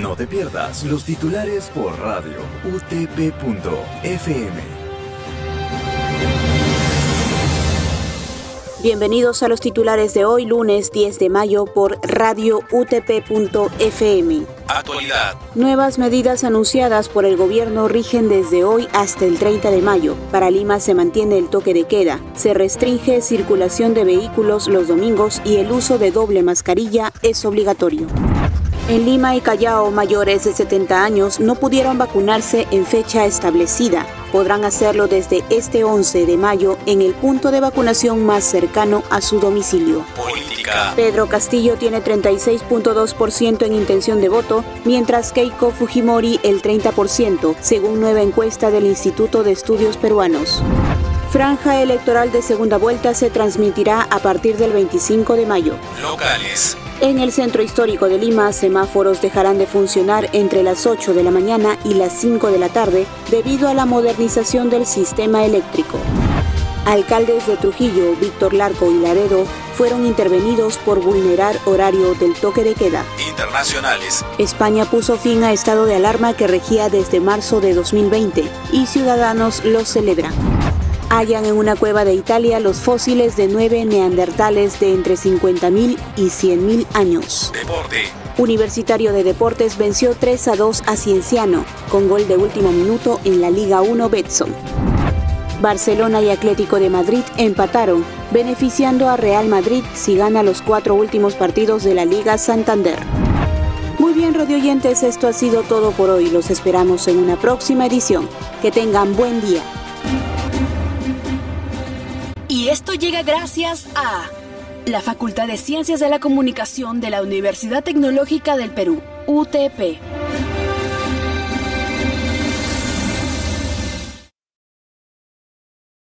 No te pierdas los titulares por radio utp.fm. Bienvenidos a los titulares de hoy, lunes 10 de mayo, por radio utp.fm. Actualidad. Nuevas medidas anunciadas por el gobierno rigen desde hoy hasta el 30 de mayo. Para Lima se mantiene el toque de queda. Se restringe circulación de vehículos los domingos y el uso de doble mascarilla es obligatorio. En Lima y Callao, mayores de 70 años no pudieron vacunarse en fecha establecida. Podrán hacerlo desde este 11 de mayo en el punto de vacunación más cercano a su domicilio. Política. Pedro Castillo tiene 36.2% en intención de voto, mientras Keiko Fujimori el 30%, según nueva encuesta del Instituto de Estudios Peruanos. Franja electoral de segunda vuelta se transmitirá a partir del 25 de mayo. Locales. En el centro histórico de Lima, semáforos dejarán de funcionar entre las 8 de la mañana y las 5 de la tarde debido a la modernización del sistema eléctrico. Alcaldes de Trujillo, Víctor Larco y Laredo fueron intervenidos por vulnerar horario del toque de queda. Internacionales. España puso fin a estado de alarma que regía desde marzo de 2020 y ciudadanos lo celebran hallan en una cueva de Italia los fósiles de nueve neandertales de entre 50.000 y 100.000 años. Deporte. Universitario de Deportes venció 3 a 2 a Cienciano, con gol de último minuto en la Liga 1 Betson. Barcelona y Atlético de Madrid empataron, beneficiando a Real Madrid si gana los cuatro últimos partidos de la Liga Santander. Muy bien, radioyentes, esto ha sido todo por hoy. Los esperamos en una próxima edición. Que tengan buen día. Y esto llega gracias a la Facultad de Ciencias de la Comunicación de la Universidad Tecnológica del Perú, UTP.